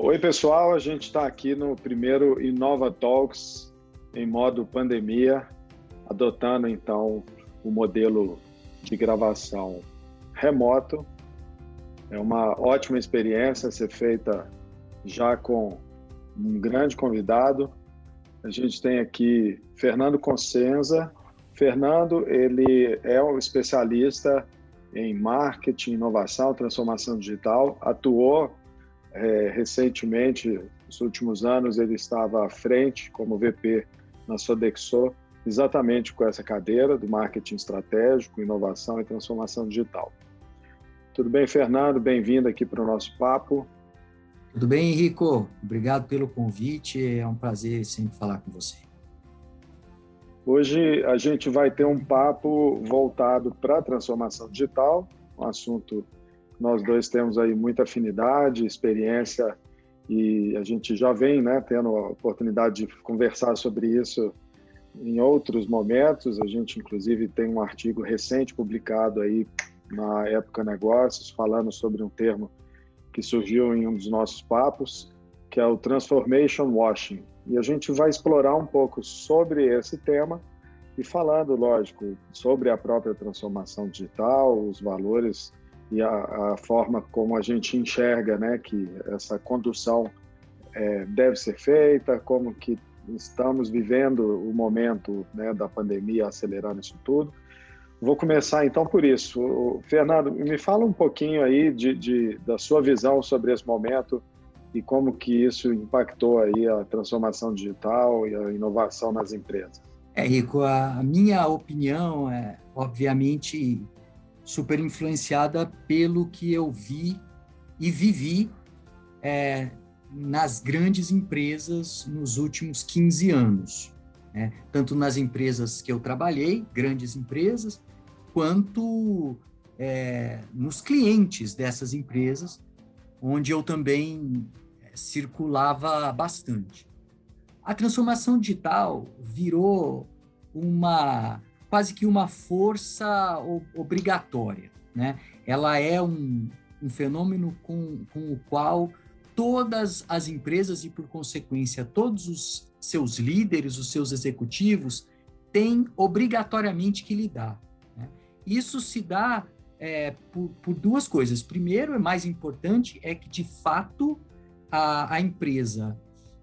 Oi, pessoal. A gente está aqui no primeiro Inova Talks em modo pandemia, adotando então o modelo de gravação remoto. É uma ótima experiência ser feita já com um grande convidado. A gente tem aqui Fernando Consenza. Fernando, ele é um especialista em marketing, inovação, transformação digital. Atuou é, recentemente, nos últimos anos, ele estava à frente como VP na Sodexo, exatamente com essa cadeira do marketing estratégico, inovação e transformação digital. Tudo bem, Fernando? Bem-vindo aqui para o nosso papo. Tudo bem, Henrico? Obrigado pelo convite. É um prazer sempre falar com você. Hoje a gente vai ter um papo voltado para a transformação digital, um assunto nós dois temos aí muita afinidade, experiência e a gente já vem né, tendo a oportunidade de conversar sobre isso em outros momentos. A gente, inclusive, tem um artigo recente publicado aí na Época Negócios falando sobre um termo que surgiu em um dos nossos papos, que é o Transformation Washing, e a gente vai explorar um pouco sobre esse tema e falando, lógico, sobre a própria transformação digital, os valores e a, a forma como a gente enxerga, né, que essa condução é, deve ser feita, como que estamos vivendo o momento né, da pandemia acelerando isso tudo. Vou começar então por isso. Fernando, me fala um pouquinho aí de, de, da sua visão sobre esse momento e como que isso impactou aí a transformação digital e a inovação nas empresas. É, Rico, a minha opinião é, obviamente, super influenciada pelo que eu vi e vivi é, nas grandes empresas nos últimos 15 anos. Né? Tanto nas empresas que eu trabalhei, grandes empresas, quanto é, nos clientes dessas empresas, onde eu também é, circulava bastante. A transformação digital virou uma quase que uma força obrigatória, né? Ela é um, um fenômeno com, com o qual todas as empresas e, por consequência, todos os seus líderes, os seus executivos, têm obrigatoriamente que lidar. Né? Isso se dá é, por, por, duas coisas. Primeiro, é mais importante, é que, de fato, a, a empresa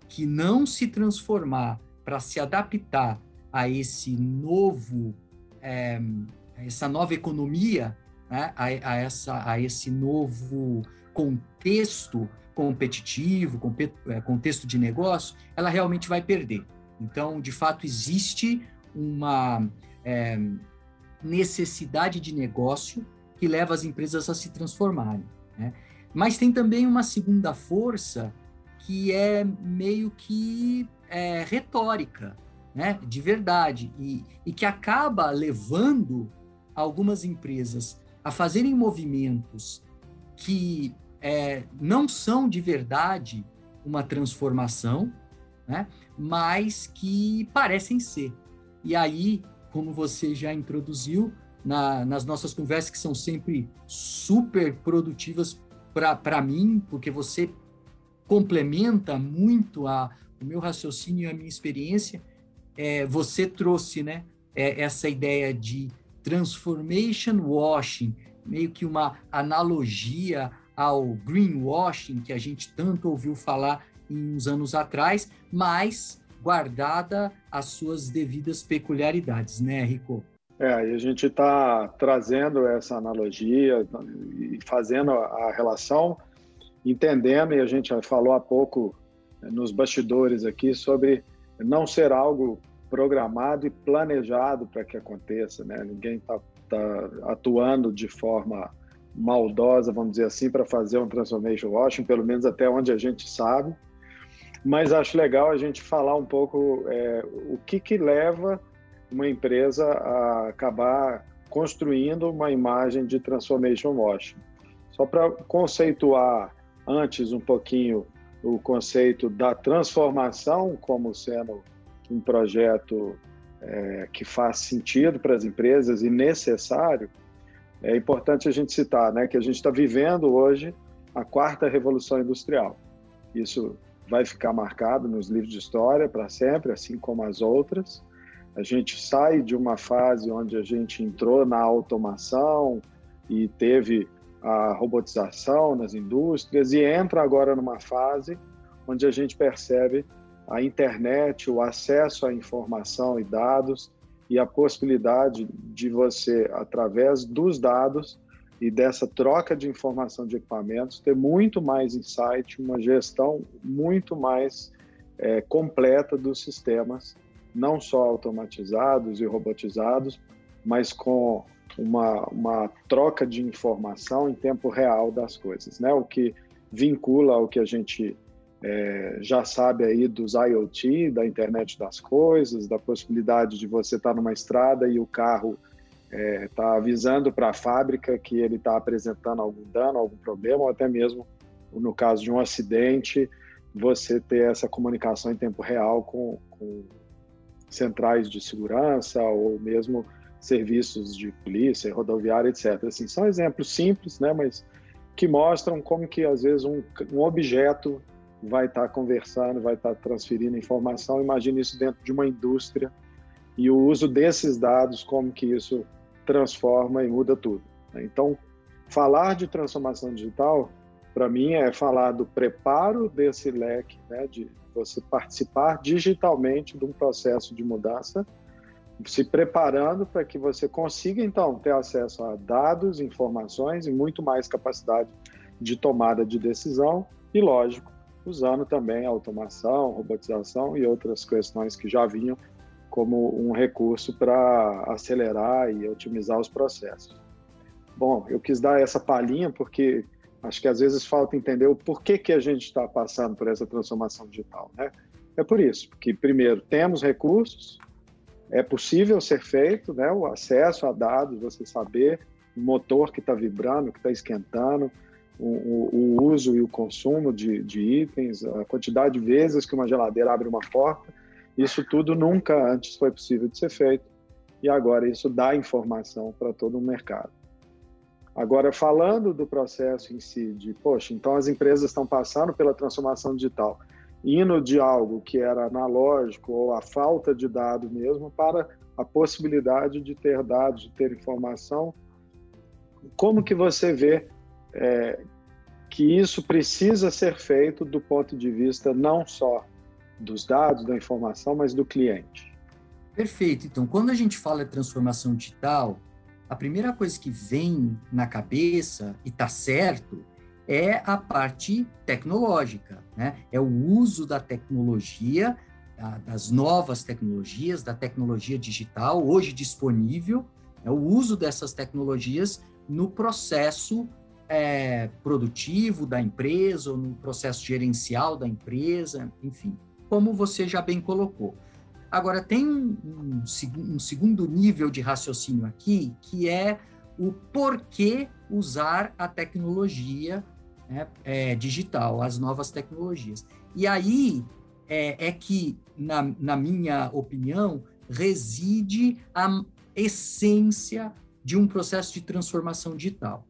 que não se transformar para se adaptar a esse novo, é, essa nova economia, né, a, a, essa, a esse novo contexto competitivo, é, contexto de negócio, ela realmente vai perder. Então, de fato, existe uma é, necessidade de negócio que leva as empresas a se transformarem. Né? Mas tem também uma segunda força que é meio que é, retórica, né, de verdade, e, e que acaba levando algumas empresas a fazerem movimentos que é, não são de verdade uma transformação, né, mas que parecem ser. E aí, como você já introduziu na, nas nossas conversas, que são sempre super produtivas para mim, porque você complementa muito a, o meu raciocínio e a minha experiência, é, você trouxe né, é, essa ideia de transformation washing, meio que uma analogia ao greenwashing que a gente tanto ouviu falar em uns anos atrás, mas guardada as suas devidas peculiaridades, né, Rico? É, e a gente está trazendo essa analogia e fazendo a relação entendendo, e a gente falou há pouco eh, nos bastidores aqui, sobre não ser algo programado e planejado para que aconteça, né? Ninguém está tá atuando de forma maldosa, vamos dizer assim, para fazer um transformation washing, pelo menos até onde a gente sabe. Mas acho legal a gente falar um pouco é, o que, que leva uma empresa a acabar construindo uma imagem de transformation washing. Só para conceituar antes um pouquinho o conceito da transformação como sendo um projeto é, que faz sentido para as empresas e necessário, é importante a gente citar né, que a gente está vivendo hoje a quarta revolução industrial. Isso vai ficar marcado nos livros de história para sempre, assim como as outras. A gente sai de uma fase onde a gente entrou na automação e teve a robotização nas indústrias e entra agora numa fase onde a gente percebe a internet, o acesso à informação e dados e a possibilidade de você, através dos dados e dessa troca de informação de equipamentos, ter muito mais insight, uma gestão muito mais é, completa dos sistemas, não só automatizados e robotizados, mas com uma, uma troca de informação em tempo real das coisas, né? O que vincula ao que a gente é, já sabe aí dos IoT, da internet das coisas, da possibilidade de você estar tá numa estrada e o carro está é, tá avisando para a fábrica que ele está apresentando algum dano, algum problema, ou até mesmo no caso de um acidente, você ter essa comunicação em tempo real com, com centrais de segurança ou mesmo serviços de polícia, rodoviária, etc. Assim, são exemplos simples, né, mas que mostram como que às vezes um, um objeto vai estar tá conversando, vai estar tá transferindo informação. Imagine isso dentro de uma indústria e o uso desses dados, como que isso transforma e muda tudo. Né? Então, falar de transformação digital, para mim, é falar do preparo desse leque, né, de você participar digitalmente de um processo de mudança se preparando para que você consiga então ter acesso a dados, informações e muito mais capacidade de tomada de decisão e, lógico, usando também automação, robotização e outras questões que já vinham como um recurso para acelerar e otimizar os processos. Bom, eu quis dar essa palhinha porque acho que às vezes falta entender o porquê que a gente está passando por essa transformação digital, né? É por isso, porque primeiro temos recursos, é possível ser feito, né? O acesso a dados, você saber o motor que está vibrando, que está esquentando, o, o, uso e o consumo de, de, itens, a quantidade de vezes que uma geladeira abre uma porta, isso tudo nunca antes foi possível de ser feito e agora isso dá informação para todo o mercado. Agora, falando do processo em si, de, poxa, então as empresas estão passando pela transformação digital indo de algo que era analógico ou a falta de dado mesmo para a possibilidade de ter dados, de ter informação. Como que você vê é, que isso precisa ser feito do ponto de vista não só dos dados, da informação, mas do cliente? Perfeito. Então, quando a gente fala de transformação digital, a primeira coisa que vem na cabeça, e está certo, é a parte tecnológica, né? É o uso da tecnologia, das novas tecnologias, da tecnologia digital, hoje disponível, é o uso dessas tecnologias no processo é, produtivo da empresa, ou no processo gerencial da empresa, enfim, como você já bem colocou. Agora, tem um, um, um segundo nível de raciocínio aqui, que é o porquê usar a tecnologia né, é, digital, as novas tecnologias. E aí é, é que, na, na minha opinião, reside a essência de um processo de transformação digital.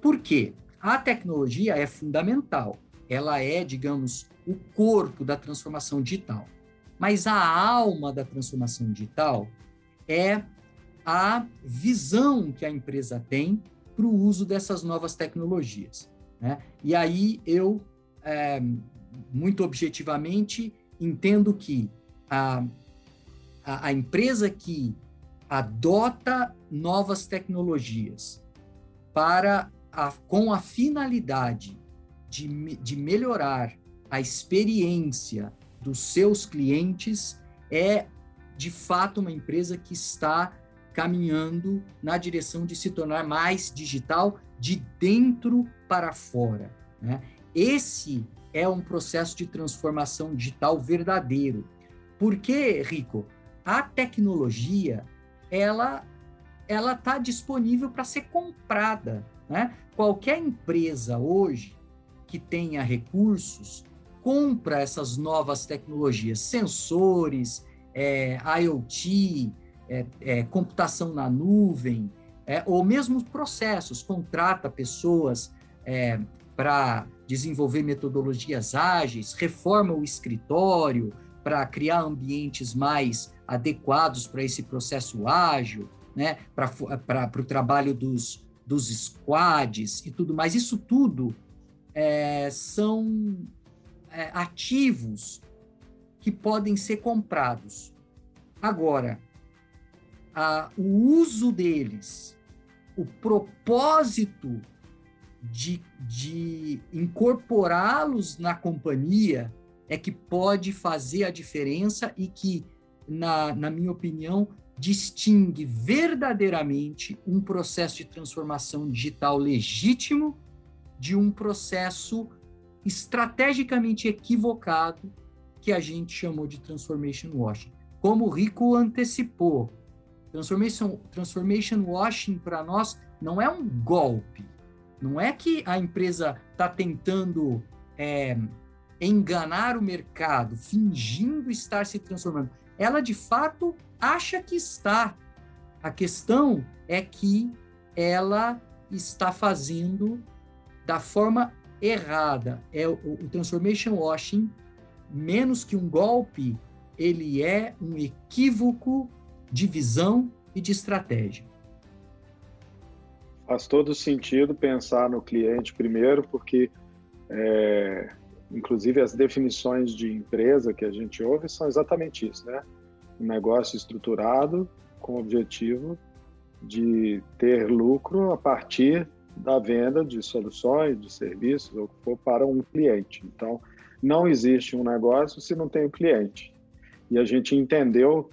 Por quê? A tecnologia é fundamental, ela é, digamos, o corpo da transformação digital. Mas a alma da transformação digital é a visão que a empresa tem para o uso dessas novas tecnologias. Né? E aí eu, é, muito objetivamente, entendo que a, a, a empresa que adota novas tecnologias para a, com a finalidade de, de melhorar a experiência dos seus clientes é de fato uma empresa que está caminhando na direção de se tornar mais digital de dentro para fora. Né? Esse é um processo de transformação digital verdadeiro. Porque, Rico, a tecnologia ela ela está disponível para ser comprada. Né? Qualquer empresa hoje que tenha recursos compra essas novas tecnologias, sensores, é, IoT, é, é, computação na nuvem, é, ou mesmo processos, contrata pessoas é, para desenvolver metodologias ágeis, reforma o escritório para criar ambientes mais adequados para esse processo ágil, né? para o trabalho dos, dos squads e tudo mais. Isso tudo é, são é, ativos que podem ser comprados. Agora, a, o uso deles, o propósito de, de incorporá-los na companhia é que pode fazer a diferença e que, na, na minha opinião, distingue verdadeiramente um processo de transformação digital legítimo de um processo estrategicamente equivocado que a gente chamou de transformation washing. Como o Rico antecipou, transformation, transformation washing para nós não é um golpe, não é que a empresa está tentando é, enganar o mercado, fingindo estar se transformando. Ela de fato acha que está. A questão é que ela está fazendo da forma errada. É o, o transformation washing, menos que um golpe, ele é um equívoco de visão e de estratégia. Faz todo sentido pensar no cliente primeiro, porque, é, inclusive, as definições de empresa que a gente ouve são exatamente isso, né? Um negócio estruturado com o objetivo de ter lucro a partir da venda de soluções, de serviços, ou para um cliente. Então, não existe um negócio se não tem o um cliente. E a gente entendeu,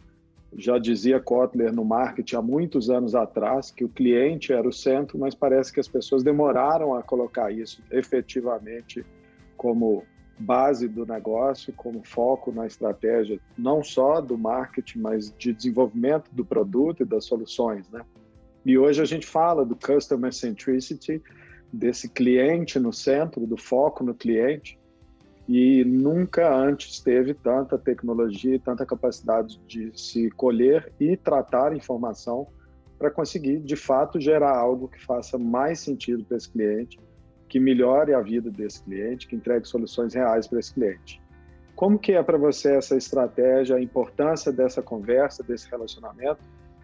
já dizia Kotler no marketing há muitos anos atrás, que o cliente era o centro, mas parece que as pessoas demoraram a colocar isso efetivamente como base do negócio, como foco na estratégia, não só do marketing, mas de desenvolvimento do produto e das soluções, né? E hoje a gente fala do customer centricity, desse cliente no centro, do foco no cliente, e nunca antes teve tanta tecnologia e tanta capacidade de se colher e tratar informação para conseguir, de fato, gerar algo que faça mais sentido para esse cliente, que melhore a vida desse cliente, que entregue soluções reais para esse cliente. Como que é para você essa estratégia, a importância dessa conversa, desse relacionamento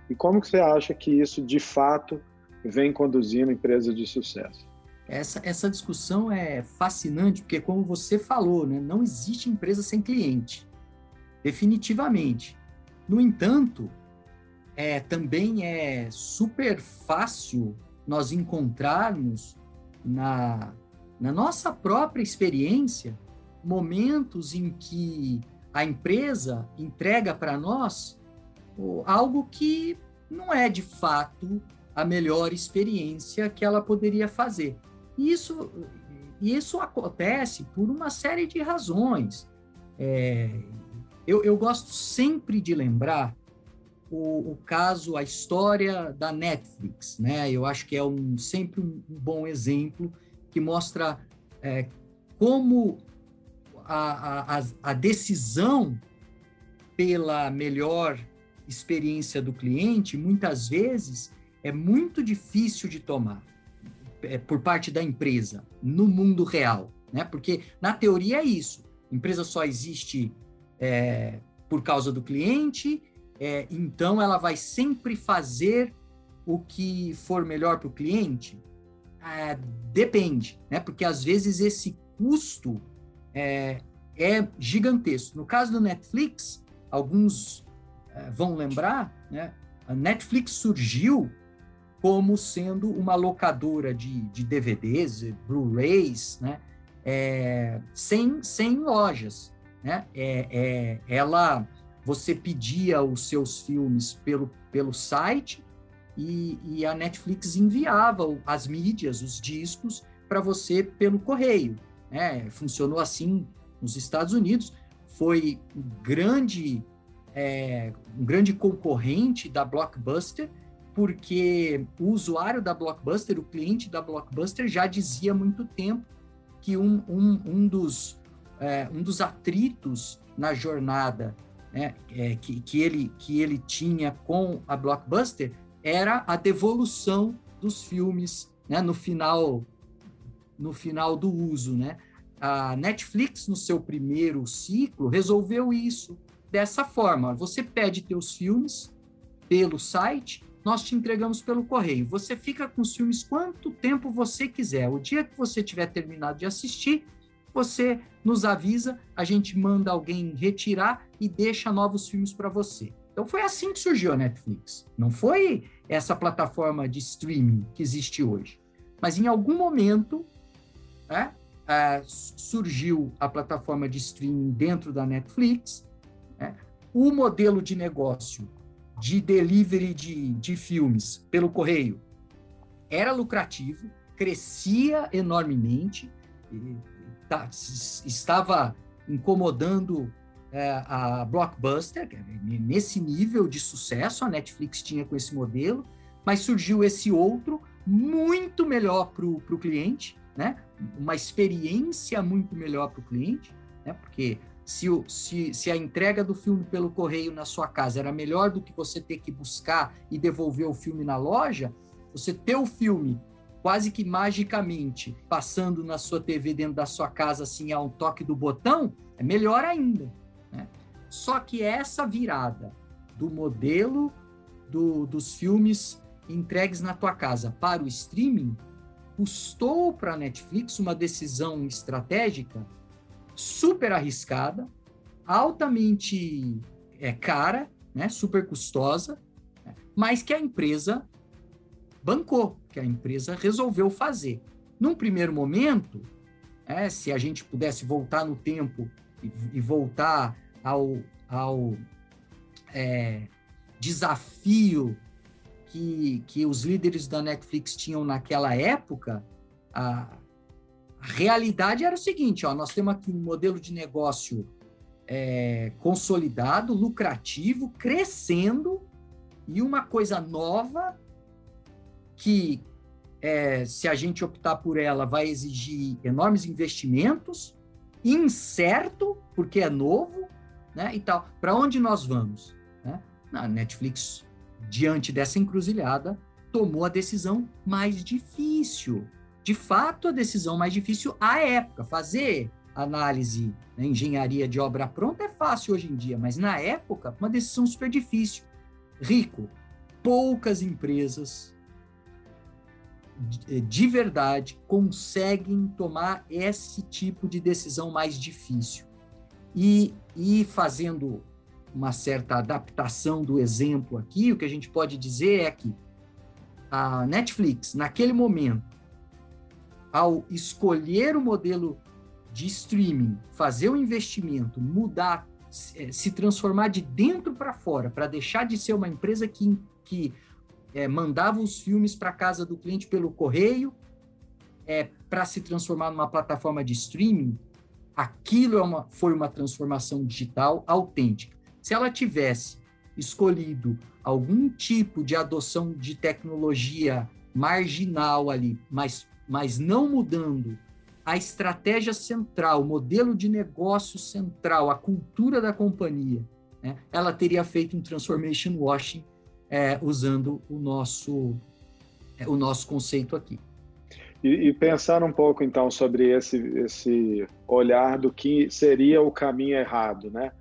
e como que você acha que isso, de fato, vem conduzindo empresas de sucesso? Essa, essa discussão é fascinante, porque, como você falou, né, não existe empresa sem cliente, definitivamente. No entanto, é, também é super fácil nós encontrarmos na, na nossa própria experiência momentos em que a empresa entrega para nós algo que não é de fato a melhor experiência que ela poderia fazer. Isso, isso acontece por uma série de razões. É, eu, eu, gosto sempre de lembrar o, o, caso, a história da Netflix. Né? Eu acho que é um, sempre um, bom exemplo que mostra é, como a, a, a decisão pela melhor experiência do cliente, muitas vezes é muito difícil de tomar por parte da empresa no mundo real, né? Porque na teoria é isso. Empresa só existe é, por causa do cliente, é, então ela vai sempre fazer o que for melhor para o cliente. É, depende, né? Porque às vezes esse custo é, é gigantesco. No caso do Netflix, alguns é, vão lembrar, né, a Netflix surgiu como sendo uma locadora de, de DVDs, Blu-rays, né, é, sem, sem lojas. Né? É, é, ela, você pedia os seus filmes pelo, pelo site e, e a Netflix enviava as mídias, os discos, para você pelo correio. Né? Funcionou assim nos Estados Unidos, foi um grande é, um grande concorrente da Blockbuster, porque o usuário da Blockbuster, o cliente da Blockbuster, já dizia há muito tempo que um, um, um, dos, é, um dos atritos na jornada né, é, que, que, ele, que ele tinha com a Blockbuster era a devolução dos filmes né, no final no final do uso, né? A Netflix, no seu primeiro ciclo, resolveu isso dessa forma. Você pede teus filmes pelo site, nós te entregamos pelo correio. Você fica com os filmes quanto tempo você quiser. O dia que você tiver terminado de assistir, você nos avisa, a gente manda alguém retirar e deixa novos filmes para você. Então foi assim que surgiu a Netflix. Não foi essa plataforma de streaming que existe hoje. Mas em algum momento né, uh, surgiu a plataforma de streaming dentro da Netflix. Né, o modelo de negócio de delivery de, de filmes pelo correio era lucrativo, crescia enormemente, tá, estava incomodando é, a Blockbuster, nesse nível de sucesso a Netflix tinha com esse modelo, mas surgiu esse outro muito melhor para o cliente, né? uma experiência muito melhor para o cliente, né? porque se, o, se, se a entrega do filme pelo correio na sua casa era melhor do que você ter que buscar e devolver o filme na loja, você ter o filme quase que magicamente passando na sua TV dentro da sua casa assim a um toque do botão, é melhor ainda. Né? Só que essa virada do modelo do, dos filmes entregues na tua casa para o streaming custou para a Netflix uma decisão estratégica super arriscada, altamente é, cara, né, super custosa, né, mas que a empresa bancou, que a empresa resolveu fazer. Num primeiro momento, é, se a gente pudesse voltar no tempo e, e voltar ao, ao é, desafio que, que os líderes da Netflix tinham naquela época, a, a realidade era o seguinte: ó, nós temos aqui um modelo de negócio é, consolidado, lucrativo, crescendo, e uma coisa nova que, é, se a gente optar por ela, vai exigir enormes investimentos, incerto, porque é novo, né, e tal. Para onde nós vamos? Né? A Netflix, diante dessa encruzilhada, tomou a decisão mais difícil, de fato, a decisão mais difícil à época. Fazer análise, né, engenharia de obra pronta é fácil hoje em dia, mas na época, uma decisão super difícil. Rico, poucas empresas de verdade conseguem tomar esse tipo de decisão mais difícil. E, e fazendo uma certa adaptação do exemplo aqui, o que a gente pode dizer é que a Netflix, naquele momento, ao escolher o modelo de streaming, fazer o investimento, mudar, é, se transformar de dentro para fora, para deixar de ser uma empresa que, que é, mandava os filmes para casa do cliente pelo correio, é, para se transformar numa plataforma de streaming, aquilo é uma, foi uma transformação digital autêntica. Se ela tivesse escolhido algum tipo de adoção de tecnologia marginal ali, mas mas não mudando a estratégia central, o modelo de negócio central, a cultura da companhia, né, ela teria feito um transformation washing é, usando o nosso, é, o nosso conceito aqui. E, e, pensar um pouco então sobre esse, esse olhar do que seria o caminho errado, né?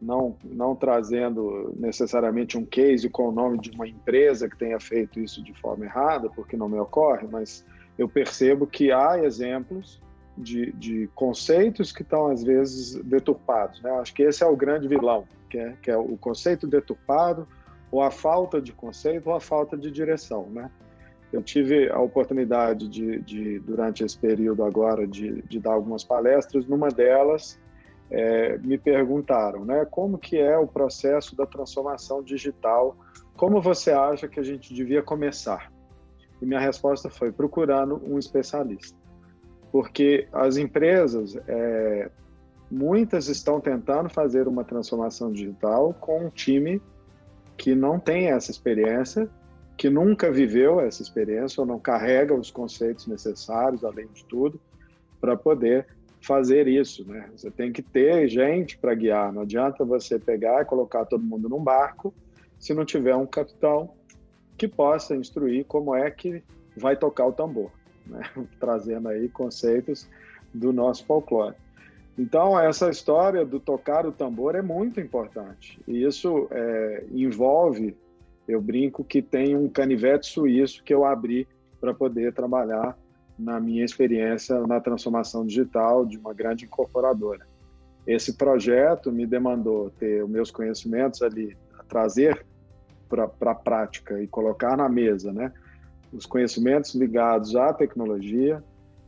Não, não trazendo necessariamente um case com o nome de uma empresa que tenha feito isso de forma errada, porque não me ocorre, mas eu percebo que há exemplos de, de conceitos que estão, às vezes, deturpados. Né? Acho que esse é o grande vilão, que é, que é o conceito deturpado, ou a falta de conceito, ou a falta de direção. Né? Eu tive a oportunidade de, de durante esse período agora, de, de, dar algumas palestras. Numa delas, é, me perguntaram, né, como que é o processo da transformação digital? Como você acha que a gente devia começar? E minha resposta foi procurando um especialista. Porque as empresas, é, muitas estão tentando fazer uma transformação digital com um time que não tem essa experiência, que nunca viveu essa experiência ou não carrega os conceitos necessários, além de tudo, para poder fazer isso, né? Você tem que ter gente para guiar. Não adianta você pegar e colocar todo mundo num barco se não tiver um capitão que possa instruir como é que vai tocar o tambor. né? trazendo aí conceitos do nosso folclore. Então, essa história do tocar o tambor é muito importante. E isso é, envolve, eu brinco, que tem um canivete suíço que eu abri para poder trabalhar na minha experiência na transformação digital de uma grande incorporadora. Esse projeto me demandou ter os meus conhecimentos ali, trazer para a prática e colocar na mesa, né? Os conhecimentos ligados à tecnologia,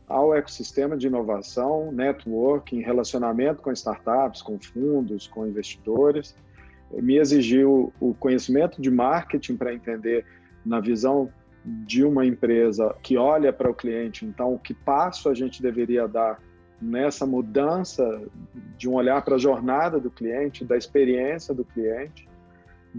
ao ecossistema de inovação, networking, relacionamento com startups, com fundos, com investidores. Me exigiu o conhecimento de marketing para entender, na visão de uma empresa que olha para o cliente, então, que passo a gente deveria dar nessa mudança de um olhar para a jornada do cliente, da experiência do cliente.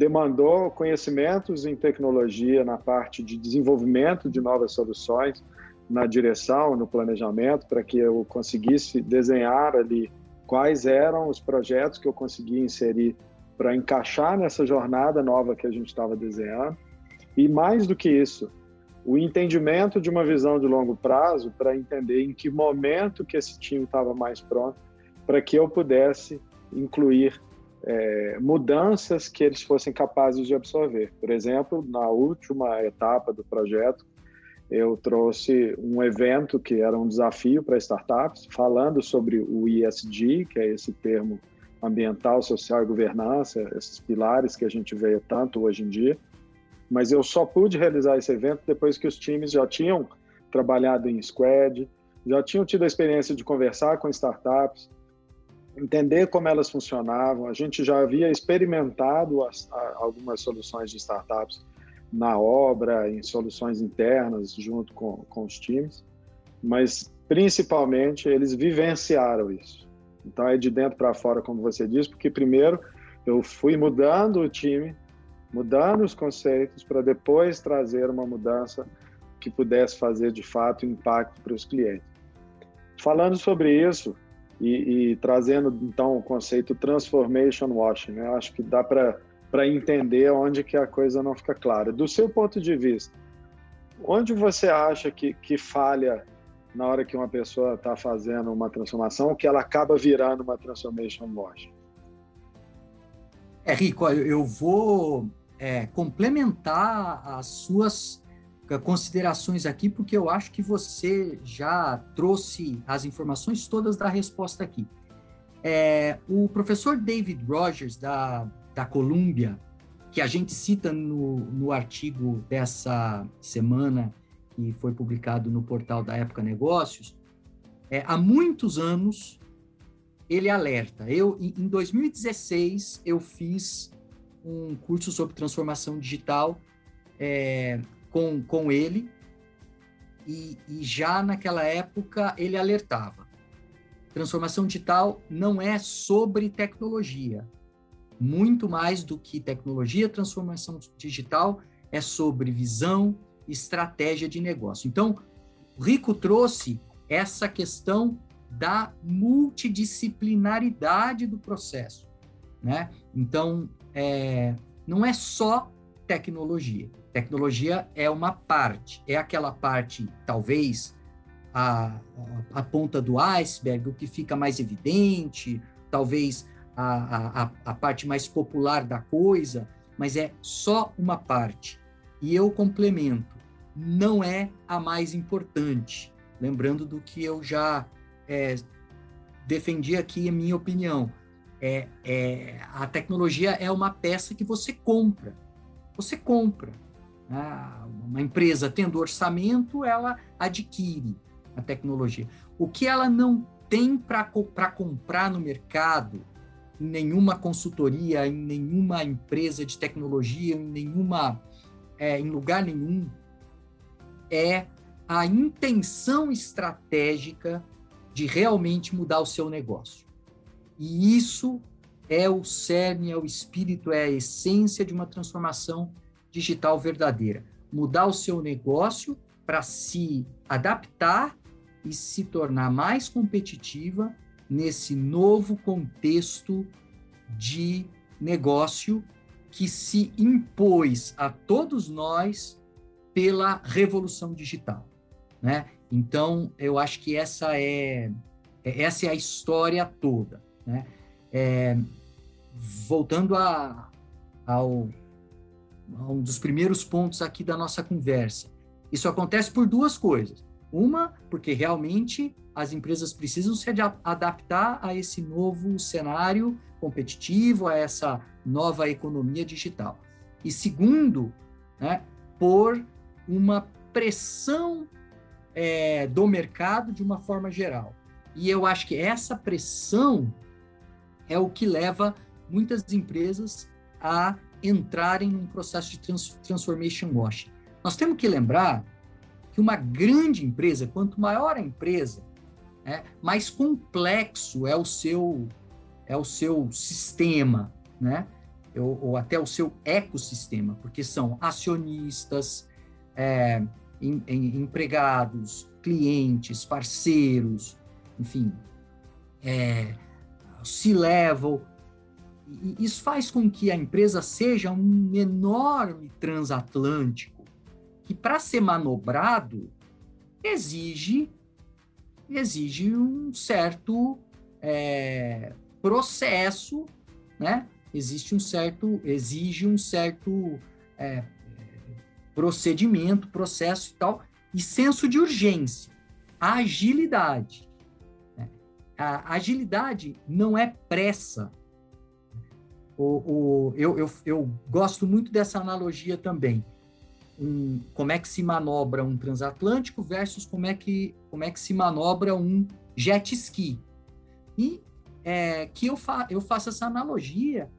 Demandou conhecimentos em tecnologia na parte de desenvolvimento de novas soluções, na direção, no planejamento, para que eu conseguisse desenhar ali quais eram os projetos que eu conseguia inserir para encaixar nessa jornada nova que a gente estava desenhando. E mais do que isso, o entendimento de uma visão de longo prazo para entender em que momento que esse time estava mais pronto para que eu pudesse incluir é, mudanças que eles fossem capazes de absorver. Por exemplo, na última etapa do projeto, eu trouxe um evento que era um desafio para startups, falando sobre o ESG, que é esse termo ambiental, social e governança, esses pilares que a gente vê tanto hoje em dia. Mas eu só pude realizar esse evento depois que os times já tinham trabalhado em squad, já tinham tido a experiência de conversar com startups, entender como elas funcionavam. A gente já havia experimentado as, a, algumas soluções de startups na obra, em soluções internas, junto com, com os times, mas principalmente eles vivenciaram isso. Então é de dentro para fora, como você disse, porque primeiro eu fui mudando o time, mudando os conceitos, para depois trazer uma mudança que pudesse fazer de fato impacto para os clientes. Falando sobre isso e, e trazendo então o conceito transformation washing, né? acho que dá para entender onde que a coisa não fica clara. Do seu ponto de vista, onde você acha que, que falha na hora que uma pessoa está fazendo uma transformação, que ela acaba virando uma transformation wash? É, Rico, eu vou é, complementar as suas considerações aqui, porque eu acho que você já trouxe as informações todas da resposta aqui. É, o professor David Rogers, da da Colômbia, que a gente cita no, no artigo dessa semana, que foi publicado no portal da Época Negócios, é, há muitos anos ele alerta. Eu, em 2016, eu fiz um curso sobre transformação digital é, com, com ele, e, e já naquela época ele alertava. Transformação digital não é sobre tecnologia, muito mais do que tecnologia, transformação digital, é sobre visão, estratégia de negócio. Então, Rico trouxe essa questão da multidisciplinaridade do processo, né? Então, é, não é só tecnologia. Tecnologia é uma parte, é aquela parte, talvez, a, a, ponta do iceberg, o que fica mais evidente, talvez a, a, a parte mais popular da coisa, mas é só uma parte. E eu complemento, não é a mais importante. Lembrando do que eu já é, defendi aqui, a minha opinião. É, é, a tecnologia é uma peça que você compra. Você compra. Né? Uma empresa tendo orçamento, ela adquire a tecnologia. O que ela não tem para comprar no mercado, em nenhuma consultoria, em nenhuma empresa de tecnologia, em nenhuma, é, em lugar nenhum, é a intenção estratégica de realmente mudar o seu negócio. E isso é o cerne, é o espírito, é a essência de uma transformação digital verdadeira. Mudar o seu negócio para se adaptar e se tornar mais competitiva nesse novo contexto de negócio que se impôs a todos nós pela revolução digital, né? Então, eu acho que essa é, é essa é a história toda. Né? É, voltando a, ao, um dos primeiros pontos aqui da nossa conversa, isso acontece por duas coisas. Uma, porque realmente as empresas precisam se adaptar a esse novo cenário competitivo, a essa nova economia digital. E segundo, né, por uma pressão é, do mercado de uma forma geral. E eu acho que essa pressão é o que leva muitas empresas a entrarem num processo de trans transformation washing. Nós temos que lembrar que uma grande empresa, quanto maior a empresa, né, mais complexo é o seu é o seu sistema, né? Ou, ou até o seu ecossistema, porque são acionistas, é, em, em, empregados, clientes, parceiros, enfim, é, C-level. Isso faz com que a empresa seja um enorme transatlântico que, para ser manobrado, exige exige um certo é, processo, né? Existe um certo, exige um certo é, procedimento, processo e tal, e senso de urgência, agilidade. Né? A agilidade não é pressa. O, o, eu, eu, eu gosto muito dessa analogia também. Um, como é que se manobra um transatlântico versus como é que, como é que se manobra um jet ski. E é, que eu, fa eu faço essa analogia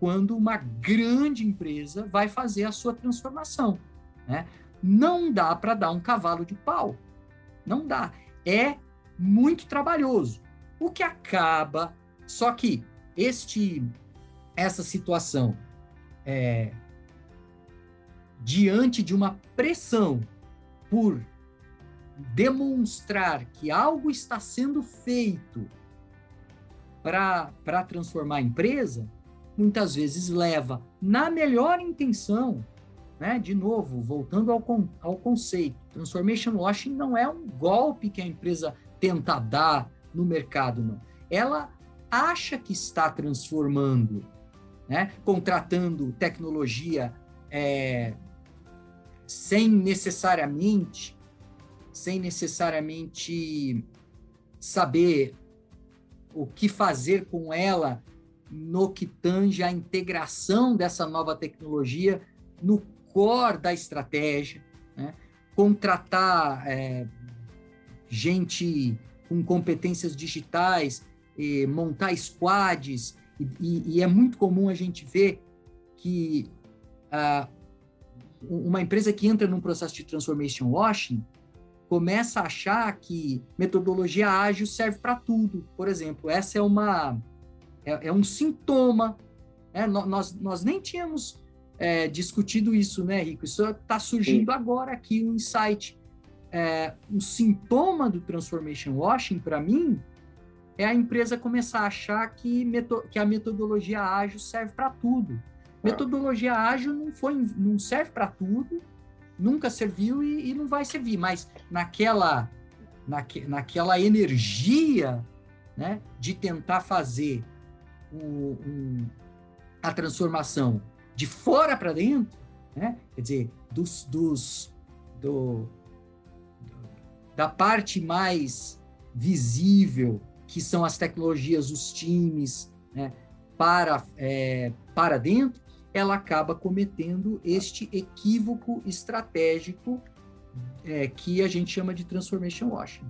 quando uma grande empresa vai fazer a sua transformação. Né? Não dá para dar um cavalo de pau. Não dá. É muito trabalhoso. O que acaba. Só que este, essa situação é, diante de uma pressão por demonstrar que algo está sendo feito para transformar a empresa, muitas vezes leva, na melhor intenção, né? De novo, voltando ao, con ao conceito, transformation washing não é um golpe que a empresa tenta dar no mercado, não. Ela acha que está transformando, né? contratando tecnologia é, sem necessariamente, sem necessariamente saber o que fazer com ela no que tange a integração dessa nova tecnologia no core da estratégia, né? contratar é, gente com competências digitais, montar squads, e, e, é muito comum a gente ver que ah, uma empresa que entra num processo de transformation washing começa a achar que metodologia ágil serve para tudo. Por exemplo, essa é uma é, é um sintoma. Né? Nós, nós nem tínhamos é, discutido isso, né, Rico? Isso está surgindo Sim. agora aqui, um insight. É, um sintoma do transformation washing, para mim, é a empresa começar a achar que, que a metodologia ágil serve para tudo. Ah. Metodologia ágil não, foi, não serve para tudo, nunca serviu e, e, não vai servir, mas naquela, naque, naquela energia né, de tentar fazer o, um, a transformação de fora para dentro, né? quer dizer, dos, dos, do, da parte mais visível, que são as tecnologias, os times, né? para, é, para dentro, ela acaba cometendo este equívoco estratégico é, que a gente chama de transformation washing.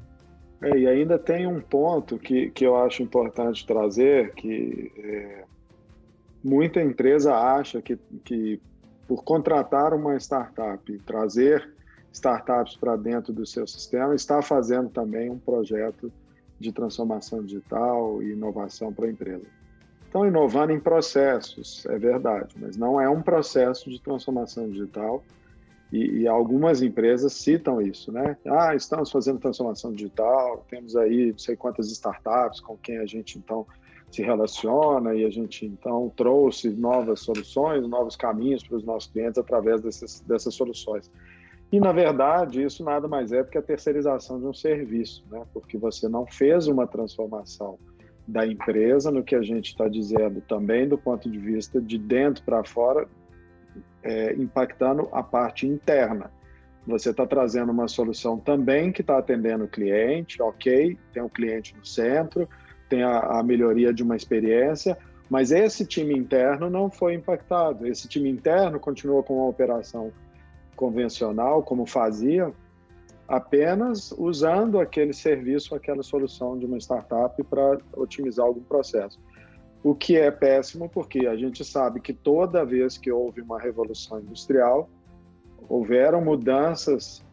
É, e ainda tem um ponto que, que eu acho importante trazer, que é, muita empresa acha que, que por contratar uma startup e trazer startups para dentro do seu sistema, está fazendo também um projeto de transformação digital e inovação para a empresa. Estão inovando em processos, é verdade, mas não é um processo de transformação digital e, e, algumas empresas citam isso, né? Ah, estamos fazendo transformação digital, temos aí não sei quantas startups com quem a gente então se relaciona e a gente então trouxe novas soluções, novos caminhos para os nossos clientes através dessas, dessas soluções. E, na verdade, isso nada mais é do que a terceirização de um serviço, né? porque você não fez uma transformação da empresa, no que a gente está dizendo também do ponto de vista de dentro para fora, é, impactando a parte interna. Você está trazendo uma solução também que está atendendo o cliente, ok, tem o cliente no centro, tem a, a melhoria de uma experiência, mas esse time interno não foi impactado. Esse time interno continua com a operação convencional, como fazia, apenas usando aquele serviço, aquela solução de uma startup para otimizar algum processo. O que é péssimo, porque a gente sabe que toda vez que houve uma revolução industrial, houveram mudanças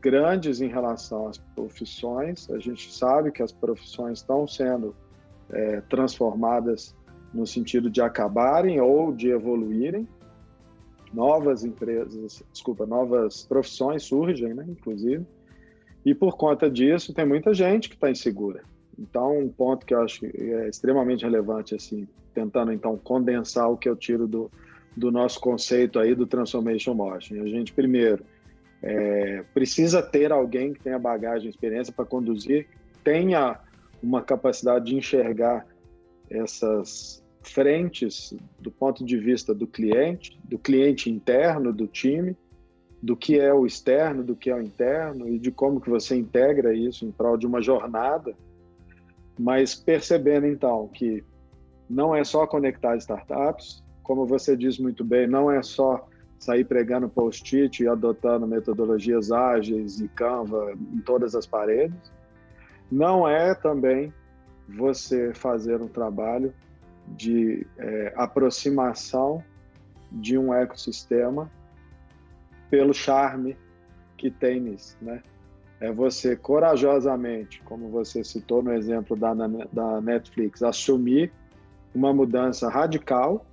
grandes em relação às profissões. A gente sabe que as profissões estão sendo é, transformadas no sentido de acabarem ou de evoluírem. Novas empresas, desculpa, novas profissões surgem, né, inclusive. E por conta disso, tem muita gente que está insegura. Então, um ponto que eu acho é extremamente relevante, assim, tentando então condensar o que eu tiro do, do nosso conceito aí do Transformation Motion. A gente, primeiro, é, precisa ter alguém que tenha bagagem, experiência para conduzir, tenha uma capacidade de enxergar essas frentes do ponto de vista do cliente, do cliente interno do time, do que é o externo, do que é o interno e de como que você integra isso em prol de uma jornada, mas percebendo então que não é só conectar startups, como você diz muito bem, não é só sair pregando post-it e adotando metodologias ágeis e Canva em todas as paredes. Não é também você fazer um trabalho de é, aproximação de um ecossistema pelo charme que tem nisso, né? É você corajosamente, como você citou no exemplo da, da Netflix, assumir uma mudança radical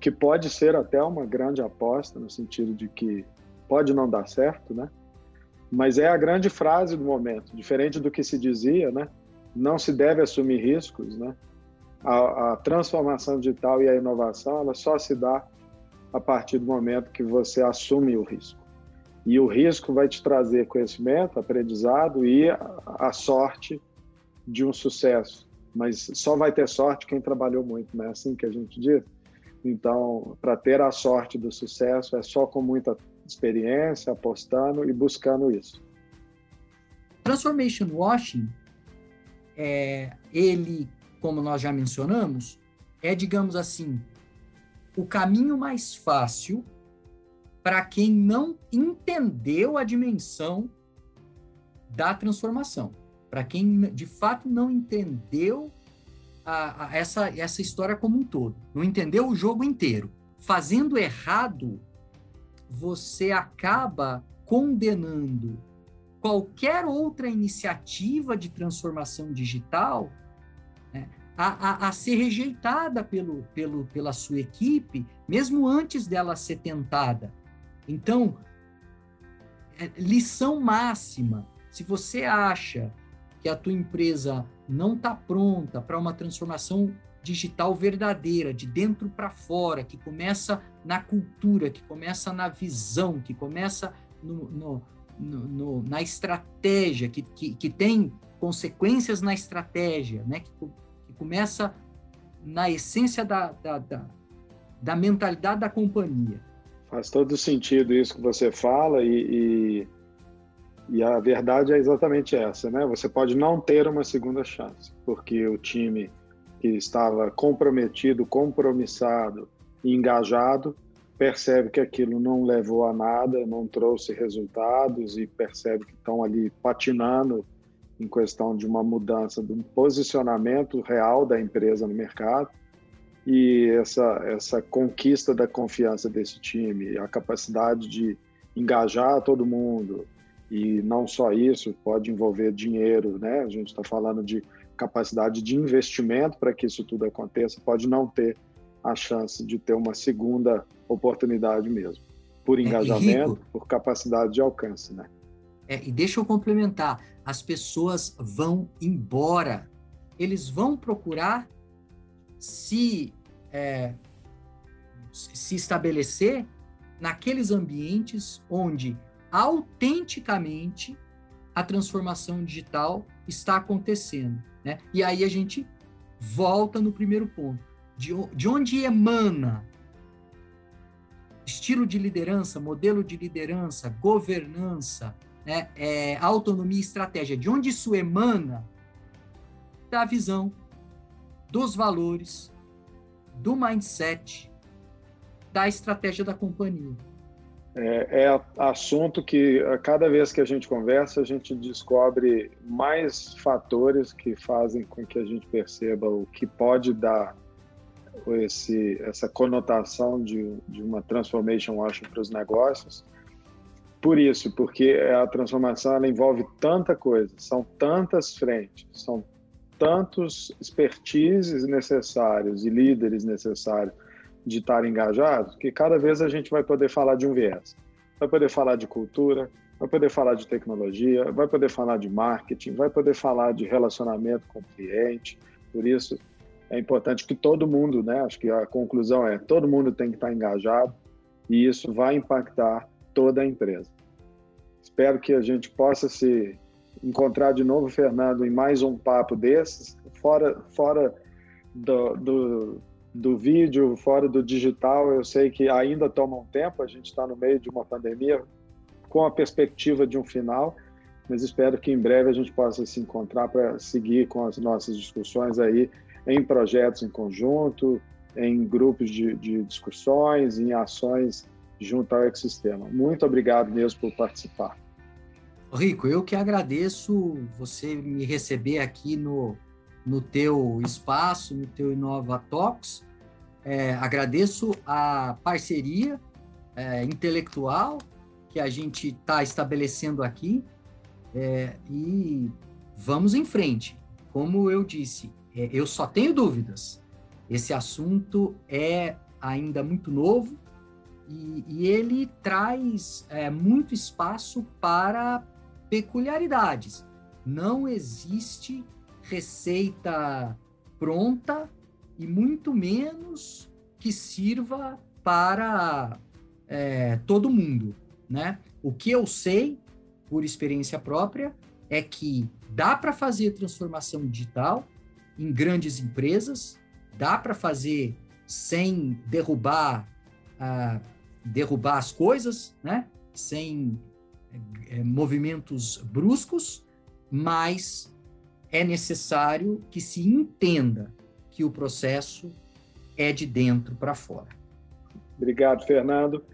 que pode ser até uma grande aposta, no sentido de que pode não dar certo, né? Mas é a grande frase do momento, diferente do que se dizia, né? Não se deve assumir riscos, né? A, a transformação digital e a inovação, ela só se dá a partir do momento que você assume o risco. E o risco vai te trazer conhecimento, aprendizado e a, sorte de um sucesso. Mas só vai ter sorte quem trabalhou muito, não é assim que a gente diz? Então, para ter a sorte do sucesso, é só com muita experiência, apostando e buscando isso. Transformation Washing, é, ele, como nós já mencionamos, é, digamos assim, o caminho mais fácil para quem não entendeu a dimensão da transformação, para quem de fato não entendeu a, a essa, essa história como um todo, não entendeu o jogo inteiro. Fazendo errado, você acaba condenando qualquer outra iniciativa de transformação digital a, a, a, ser rejeitada pelo, pelo, pela sua equipe, mesmo antes dela ser tentada. Então, é, lição máxima: se você acha que a tua empresa não está pronta para uma transformação digital verdadeira, de dentro para fora, que começa na cultura, que começa na visão, que começa no, no, no, na estratégia, que, que, que, tem consequências na estratégia, né? que, começa na essência da, da, da, da, mentalidade da companhia. Faz todo sentido isso que você fala e, e e a verdade é exatamente essa, né? Você pode não ter uma segunda chance, porque o time que estava comprometido, compromissado e engajado percebe que aquilo não levou a nada, não trouxe resultados e percebe que estão ali patinando em questão de uma mudança de um posicionamento real da empresa no mercado e essa essa conquista da confiança desse time, a capacidade de engajar todo mundo, e não só isso, pode envolver dinheiro, né? A gente está falando de capacidade de investimento para que isso tudo aconteça, pode não ter a chance de ter uma segunda oportunidade mesmo, por é, engajamento, é, por capacidade de alcance, né? É, e deixa eu complementar, as pessoas vão embora, eles vão procurar se é, se estabelecer naqueles ambientes onde autenticamente a transformação digital está acontecendo. Né? E aí a gente volta no primeiro ponto. De, de onde emana estilo de liderança, modelo de liderança, governança, né, é, autonomia e estratégia, de onde isso emana? Da visão, dos valores, do mindset, da estratégia da companhia. É, é, assunto que cada vez que a gente conversa a gente descobre mais fatores que fazem com que a gente perceba o que pode dar esse, essa conotação de, de uma transformation washing para os negócios. Por isso, porque a transformação ela envolve tanta coisa, são tantas frentes, são tantos expertises necessários e líderes necessários de estar engajados, que cada vez a gente vai poder falar de um viés. Vai poder falar de cultura, vai poder falar de tecnologia, vai poder falar de marketing, vai poder falar de relacionamento com o cliente. Por isso, é importante que todo mundo, né? Acho que a conclusão é todo mundo tem que estar engajado e isso vai impactar toda a empresa. Espero que a gente possa se encontrar de novo, Fernando, em mais um papo desses, fora, fora do, do, do vídeo, fora do digital. Eu sei que ainda toma um tempo, a gente está no meio de uma pandemia com a perspectiva de um final, mas espero que em breve a gente possa se encontrar para seguir com as nossas discussões aí em projetos em conjunto, em grupos de, de discussões, em ações junto ao ecossistema. Muito obrigado mesmo por participar. Rico, eu que agradeço você me receber aqui no, no teu espaço, no teu Inova Talks. É, agradeço a parceria é, intelectual que a gente está estabelecendo aqui é, e vamos em frente. Como eu disse, é, eu só tenho dúvidas. Esse assunto é ainda muito novo e, e ele traz é, muito espaço para peculiaridades. Não existe receita pronta e muito menos que sirva para é, todo mundo, né? O que eu sei por experiência própria é que dá para fazer transformação digital em grandes empresas, dá para fazer sem derrubar, uh, derrubar as coisas, né? sem é, movimentos bruscos, mas é necessário que se entenda que o processo é de dentro para fora. Obrigado, Fernando.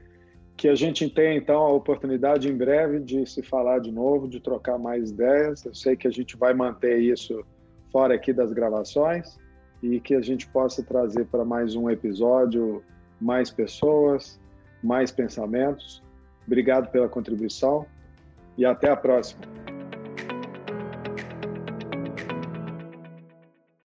Que a gente tenha, então, a oportunidade em breve de se falar de novo, de trocar mais ideias. Eu sei que a gente vai manter isso fora aqui das gravações e que a gente possa trazer para mais um episódio mais pessoas, mais pensamentos. Obrigado pela contribuição e até a próxima.